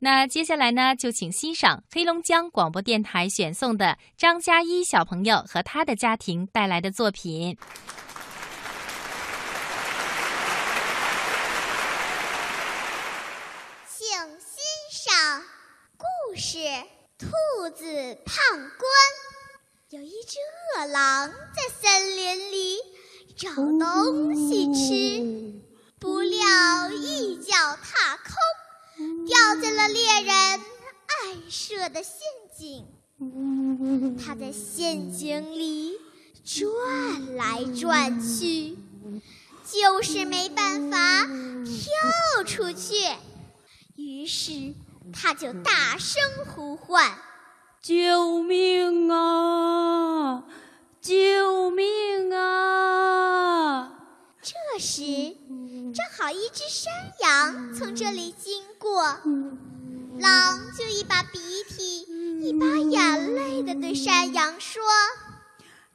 那接下来呢，就请欣赏黑龙江广播电台选送的张嘉一小朋友和他的家庭带来的作品。请欣赏故事《兔子判官》。有一只饿狼在森林里找东西吃，不料一脚踏空，掉进了猎人暗设的陷阱。他在陷阱里转来转去，就是没办法跳出去。于是他就大声呼唤。救命啊！救命啊！这时，一只山羊从这里经过，狼就一把鼻涕一把眼泪的对山羊说：“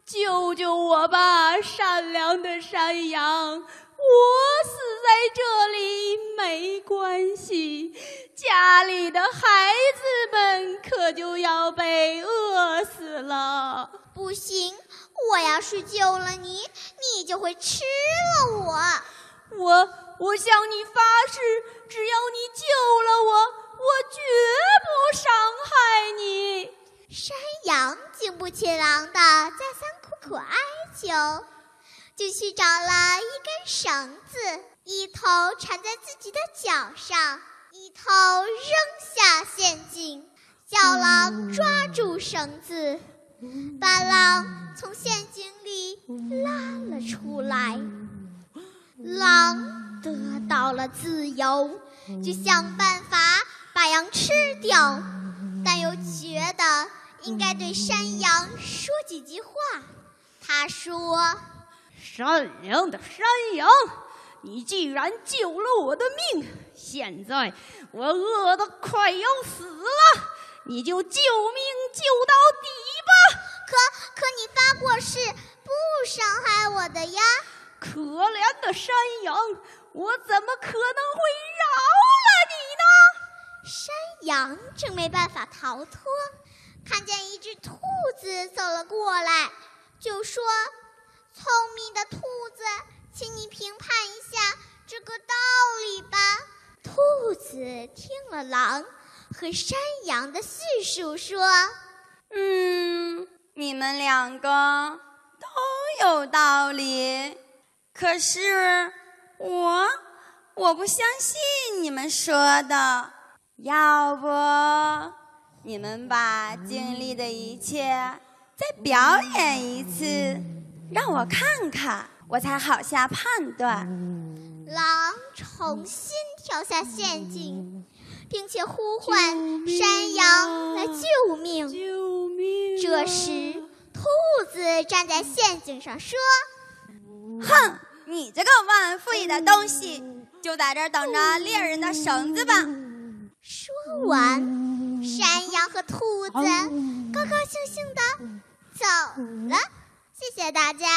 救救我吧，善良的山羊！我死在这里没关系。”家里的孩子们可就要被饿死了！不行，我要是救了你，你就会吃了我。我我向你发誓，只要你救了我，我绝不伤害你。山羊经不起狼的再三苦苦哀求，就去找了一根绳子，一头缠在自己的脚上。一头扔下陷阱，叫狼抓住绳子，把狼从陷阱里拉了出来。狼得到了自由，就想办法把羊吃掉，但又觉得应该对山羊说几句话。他说：“善良的山羊。”你既然救了我的命，现在我饿得快要死了，你就救命救到底吧。可可你发过誓不伤害我的呀！可怜的山羊，我怎么可能会饶了你呢？山羊正没办法逃脱，看见一只兔子走了过来，就说：“聪明的兔子。”请你评判一下这个道理吧。兔子听了狼和山羊的叙述，说：“嗯，你们两个都有道理。可是我，我不相信你们说的。要不，你们把经历的一切再表演一次，让我看看。”我才好下判断。狼重新跳下陷阱，并且呼唤山羊来救命。救命！这时，兔子站在陷阱上说：“哼，你这个忘恩负义的东西，就在这等着猎人的绳子吧。”说完，山羊和兔子高高兴兴的走了。谢谢大家。